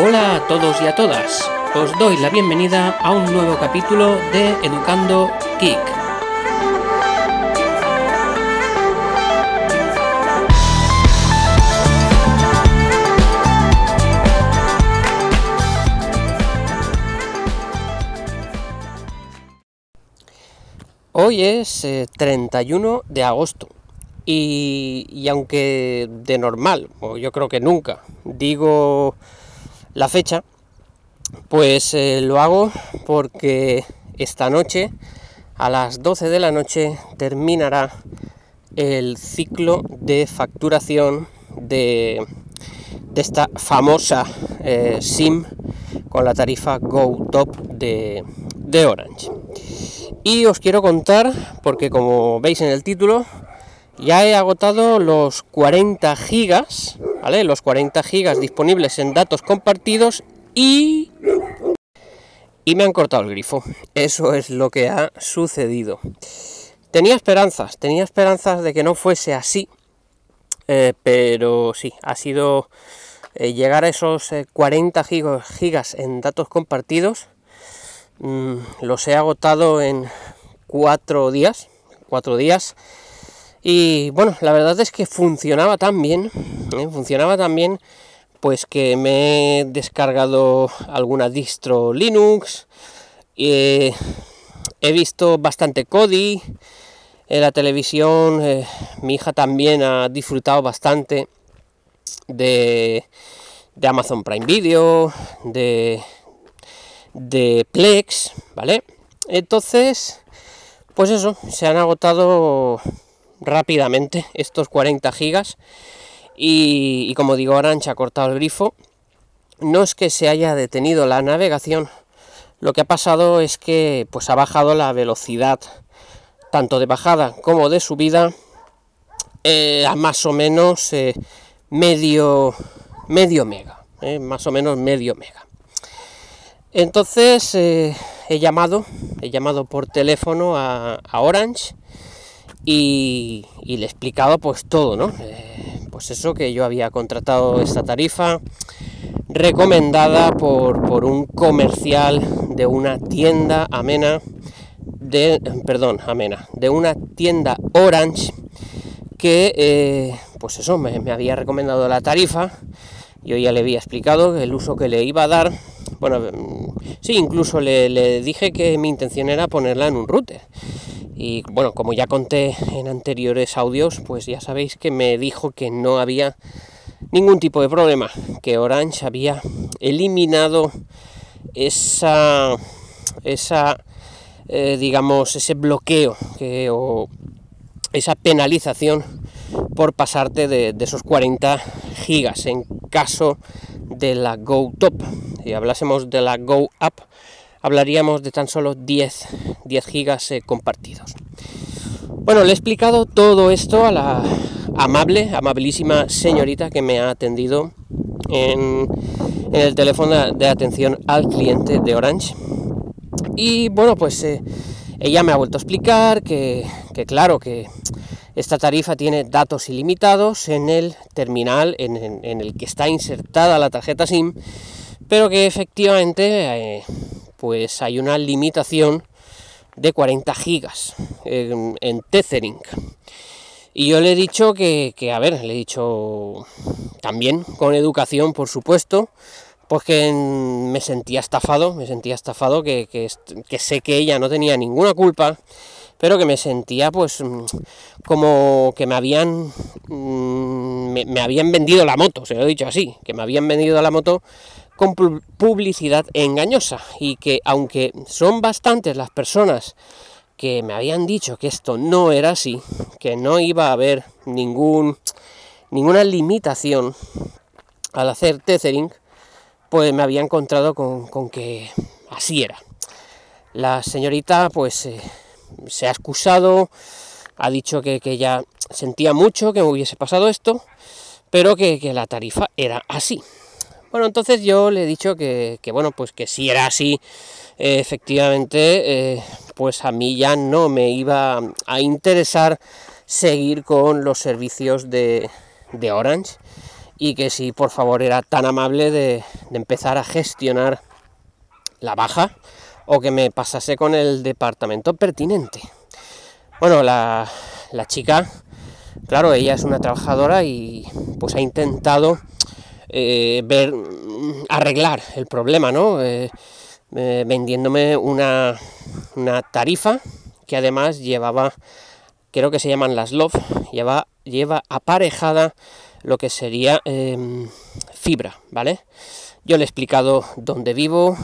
Hola a todos y a todas. Os doy la bienvenida a un nuevo capítulo de Educando Kick. Hoy es 31 de agosto y, y aunque de normal, o yo creo que nunca, digo la fecha, pues eh, lo hago porque esta noche, a las 12 de la noche, terminará el ciclo de facturación de, esta famosa eh, SIM con la tarifa Go Top de, de Orange. Y os quiero contar, porque como veis en el título, ya he agotado los 40 gigas, ¿vale? Los 40 gigas disponibles en datos compartidos y y me han cortado el grifo. Eso es lo que ha sucedido. Tenía esperanzas, tenía esperanzas de que no fuese así, eh, pero sí, ha sido eh, llegar a esos 40 eh, gigas en datos compartidos. Mm, los he agotado en cuatro días, cuatro días. Y bueno, la verdad es que funcionaba tan bien, funcionaba tan bien pues que me he descargado alguna distro Linux, he visto bastante Kodi en la televisión, eh, mi hija también ha disfrutado bastante de, de Amazon Prime Video, de, de Plex, ¿vale? Entonces, pues eso, se han agotado rápidamente estos 40 gigas. Y, como digo, Orange ha cortado el grifo. No es que se haya detenido la navegación, lo que ha pasado es que pues ha bajado la velocidad tanto de bajada como de subida eh, a más o menos eh, medio medio mega eh, más o menos medio mega. Entonces he llamado he llamado por teléfono a, Orange y, le he explicado pues todo no pues eso, que yo había contratado esta tarifa recomendada por, un comercial de una tienda amena, de, perdón, amena, de una tienda Orange que, eh, pues eso, me, había recomendado la tarifa, yo ya le había explicado el uso que le iba a dar, bueno, sí, incluso le, le dije que mi intención era ponerla en un router, y bueno, como ya conté en anteriores audios, pues ya sabéis que me dijo que no había ningún tipo de problema, que Orange había eliminado esa, esa eh, digamos, ese bloqueo que, o esa penalización por pasarte de, esos 40 gigas en caso de la Go Top. Si hablásemos de la Go Up, hablaríamos de tan solo 10, 10 gigas eh, compartidos. Bueno, le he explicado todo esto a la amable, amabilísima señorita que me ha atendido en, el teléfono de atención al cliente de Orange. Y bueno, pues eh, ella me ha vuelto a explicar que, claro, que esta tarifa tiene datos ilimitados en el terminal en, el que está insertada la tarjeta SIM, pero que efectivamente eh, pues hay una limitación de 40 gigas en, Tethering. Y yo le he dicho que, a ver, le he dicho también con educación, por supuesto, pues que me sentía estafado, me sentía estafado, que, sé que ella no tenía ninguna culpa, pero que me sentía pues como que me habían mm, me habían vendido la moto, se lo he dicho así, que me habían vendido la moto con publicidad engañosa y que aunque son bastantes las personas que me habían dicho que esto no era así, que no iba a haber ningún, ninguna limitación al hacer tethering, pues me había encontrado con, que así era. La señorita pues eh, se ha excusado, ha dicho que, que ella sentía mucho que me hubiese pasado esto, pero que la tarifa era así. Bueno, entonces yo le he dicho que, bueno, pues que si era así, efectivamente, eh, pues a mí ya no me iba a interesar seguir con los servicios de, Orange y que si por favor era tan amable de, empezar a gestionar la baja o que me pasase con el departamento pertinente. Bueno, la, chica, claro, ella es una trabajadora y pues ha intentado eh, ver, arreglar el problema, ¿no? Eh, eh, vendiéndome una, una tarifa que además llevaba, creo que se llaman las LOF, lleva, lleva aparejada lo que sería em, fibra, ¿vale? Yo le he explicado dónde vivo,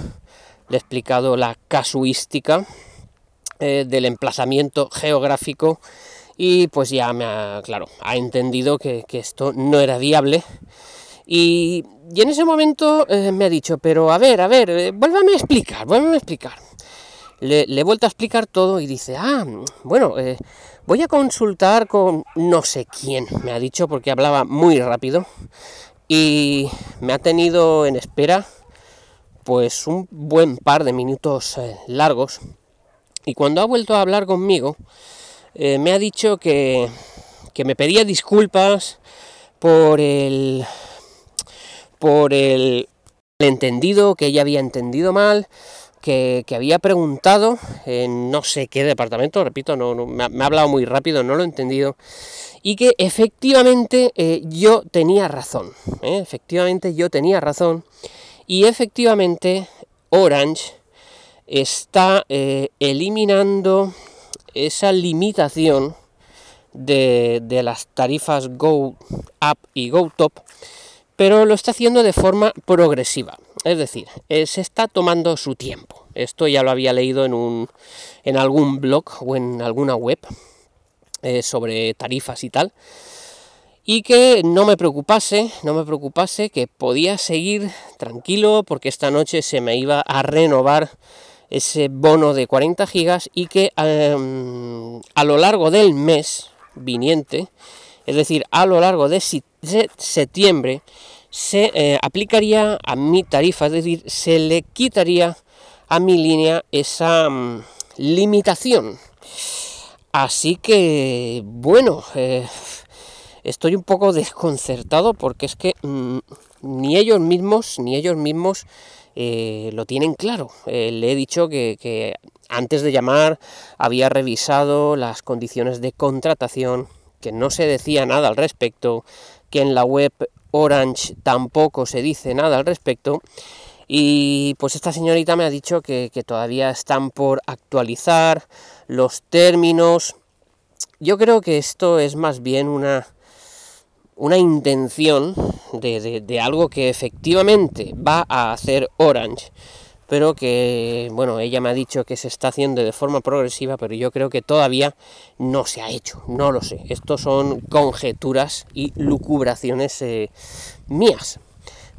le he explicado la casuística del emplazamiento geográfico y pues ya me ha, claro, ha entendido que, esto no era viable. Y, en ese momento eh, me ha dicho, pero a ver, a ver, eh, vuélvame a explicar, vuélvame a explicar. Le, he vuelto a explicar todo y dice, ah, bueno, Voy a consultar con no sé quién, me ha dicho, porque hablaba muy rápido y me ha tenido en espera pues un buen par de minutos eh, largos y cuando ha vuelto a hablar conmigo eh, me ha dicho que, que me pedía disculpas por el por el entendido que ella había entendido mal que, había preguntado en no sé qué departamento, repito, no, me, ha, hablado muy rápido, no lo he entendido, y que efectivamente eh, yo tenía razón, ¿eh? efectivamente yo tenía razón, y efectivamente Orange está eh, eliminando esa limitación de, de, las tarifas Go Up y Go Top, pero lo está haciendo de forma progresiva. Es decir, eh, se está tomando su tiempo. Esto ya lo había leído en, un, en algún blog o en alguna web eh, sobre tarifas y tal. Y que no me preocupase, no me preocupase, que podía seguir tranquilo porque esta noche se me iba a renovar ese bono de 40 gigas y que em, a lo largo del mes viniente, es decir, a lo largo de septiembre, se eh, aplicaría a mi tarifa, es decir, se le quitaría a mi línea esa mm, limitación. Así que, bueno, eh, estoy un poco desconcertado porque es que mm, ni ellos mismos, ni ellos mismos eh, lo tienen claro. le he dicho que, que antes de llamar había revisado las condiciones de contratación, que no se decía nada al respecto, que en la web Orange tampoco se dice nada al respecto. Y pues esta señorita me ha dicho que, todavía están por actualizar los términos. Yo creo que esto es más bien una, una intención de, de algo que efectivamente va a hacer Orange pero que, bueno, ella me ha dicho que se está haciendo de forma progresiva, pero yo creo que todavía no se ha hecho, no lo sé. Estos son conjeturas y lucubraciones eh, mías.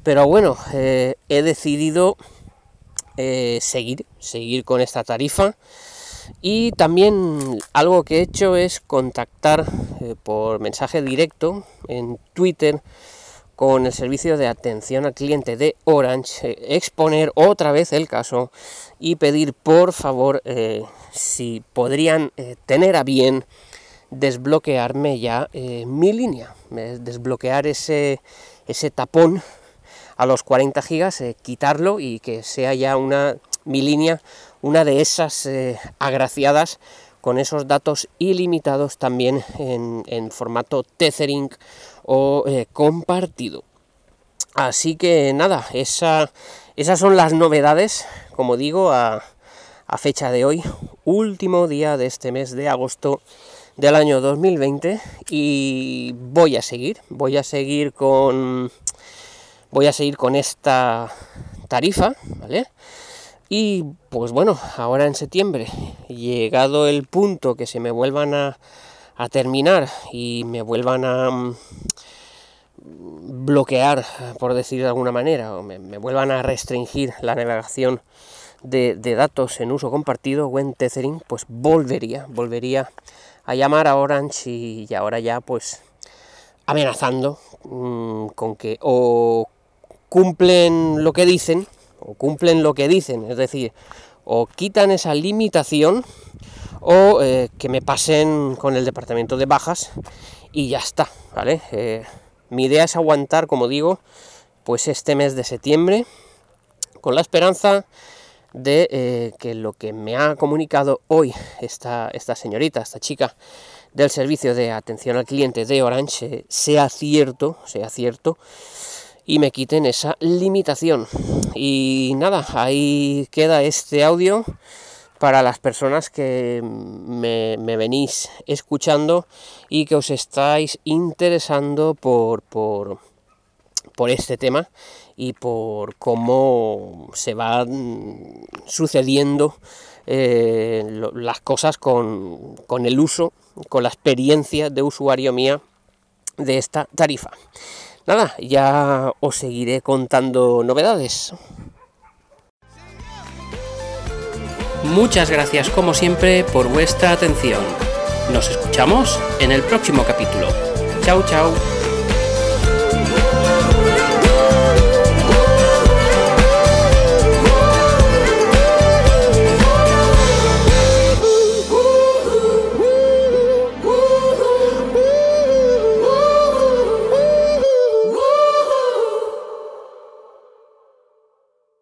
Pero bueno, eh, he decidido eh, seguir, seguir con esta tarifa. Y también algo que he hecho es contactar por mensaje directo en Twitter con el servicio de atención al cliente de Orange, eh, exponer otra vez el caso y pedir por favor eh, si podrían eh, tener a bien desbloquearme ya mi línea, desbloquear ese, ese tapón a los 40 gigas, quitarlo y que sea ya una mi línea, una de esas agraciadas con esos datos ilimitados también en, formato tethering o eh, compartido. Así que nada, esa, esas son las novedades, como digo, a, fecha de hoy, último día de este mes de agosto del año 2020 y voy a seguir, voy a seguir con voy a seguir con esta tarifa, ¿vale? Y pues bueno, ahora en septiembre, llegado el punto que se me vuelvan a, terminar y me vuelvan a mm, bloquear, por decir de alguna manera, o me, vuelvan a restringir la navegación de, datos en uso compartido o tethering, pues volvería, volvería a llamar a Orange y, ahora ya pues amenazando mm, con que o cumplen lo que dicen, o cumplen lo que dicen, es decir, o quitan esa limitación o eh, que me pasen con el departamento de bajas y ya está, ¿vale? Eh, Mi idea es aguantar, como digo, pues este mes de septiembre, con la esperanza de eh, que lo que me ha comunicado hoy esta, esta señorita, esta chica del servicio de atención al cliente de Orange sea cierto, sea cierto, y me quiten esa limitación. Y nada, ahí queda este audio para las personas que me, venís escuchando y que os estáis interesando por, por, por este tema y por cómo se van sucediendo eh, las cosas con, con el uso, con la experiencia de usuario mía de esta tarifa. Nada, ya os seguiré contando novedades. Muchas gracias como siempre por vuestra atención. Nos escuchamos en el próximo capítulo. Chao, chao.